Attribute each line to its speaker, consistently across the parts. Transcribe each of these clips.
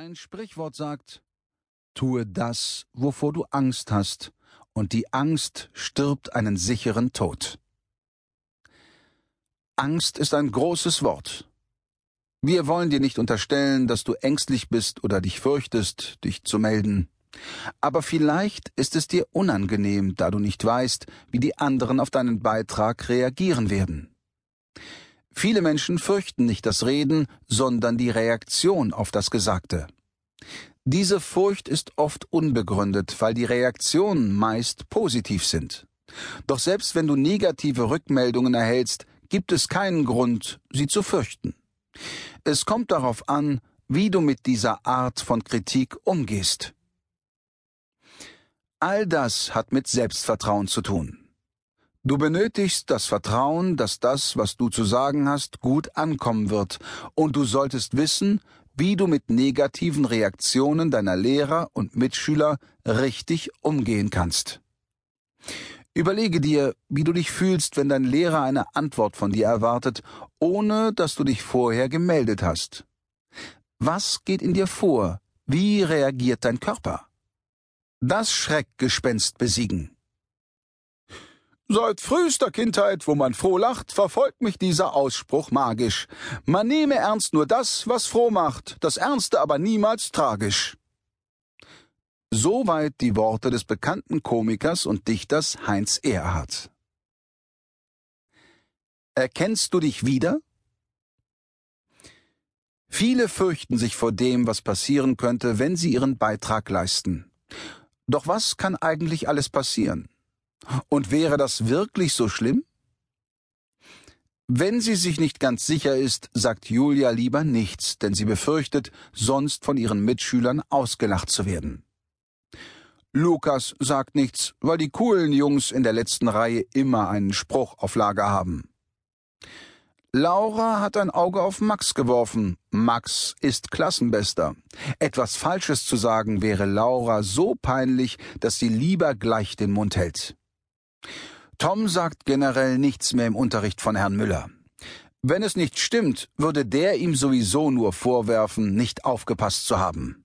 Speaker 1: Ein Sprichwort sagt, tue das, wovor du Angst hast, und die Angst stirbt einen sicheren Tod. Angst ist ein großes Wort. Wir wollen dir nicht unterstellen, dass du ängstlich bist oder dich fürchtest, dich zu melden. Aber vielleicht ist es dir unangenehm, da du nicht weißt, wie die anderen auf deinen Beitrag reagieren werden. Viele Menschen fürchten nicht das Reden, sondern die Reaktion auf das Gesagte. Diese Furcht ist oft unbegründet, weil die Reaktionen meist positiv sind. Doch selbst wenn du negative Rückmeldungen erhältst, gibt es keinen Grund, sie zu fürchten. Es kommt darauf an, wie du mit dieser Art von Kritik umgehst. All das hat mit Selbstvertrauen zu tun. Du benötigst das Vertrauen, dass das, was du zu sagen hast, gut ankommen wird, und du solltest wissen, wie du mit negativen Reaktionen deiner Lehrer und Mitschüler richtig umgehen kannst. Überlege dir, wie du dich fühlst, wenn dein Lehrer eine Antwort von dir erwartet, ohne dass du dich vorher gemeldet hast. Was geht in dir vor? Wie reagiert dein Körper? Das Schreckgespenst besiegen. Seit frühester Kindheit, wo man froh lacht, verfolgt mich dieser Ausspruch magisch. Man nehme ernst nur das, was froh macht, das Ernste aber niemals tragisch. Soweit die Worte des bekannten Komikers und Dichters Heinz Erhardt. Erkennst du dich wieder? Viele fürchten sich vor dem, was passieren könnte, wenn sie ihren Beitrag leisten. Doch was kann eigentlich alles passieren? Und wäre das wirklich so schlimm? Wenn sie sich nicht ganz sicher ist, sagt Julia lieber nichts, denn sie befürchtet, sonst von ihren Mitschülern ausgelacht zu werden. Lukas sagt nichts, weil die coolen Jungs in der letzten Reihe immer einen Spruch auf Lager haben. Laura hat ein Auge auf Max geworfen. Max ist Klassenbester. Etwas Falsches zu sagen wäre Laura so peinlich, dass sie lieber gleich den Mund hält. Tom sagt generell nichts mehr im Unterricht von Herrn Müller. Wenn es nicht stimmt, würde der ihm sowieso nur vorwerfen, nicht aufgepasst zu haben.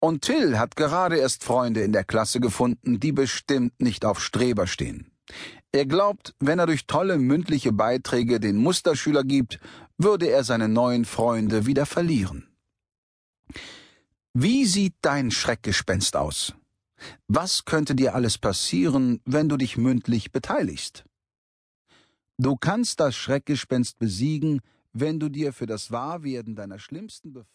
Speaker 1: Und Till hat gerade erst Freunde in der Klasse gefunden, die bestimmt nicht auf Streber stehen. Er glaubt, wenn er durch tolle mündliche Beiträge den Musterschüler gibt, würde er seine neuen Freunde wieder verlieren. Wie sieht dein Schreckgespenst aus? Was könnte dir alles passieren, wenn du dich mündlich beteiligst? Du kannst das Schreckgespenst besiegen, wenn du dir für das Wahrwerden deiner schlimmsten Befürchtungen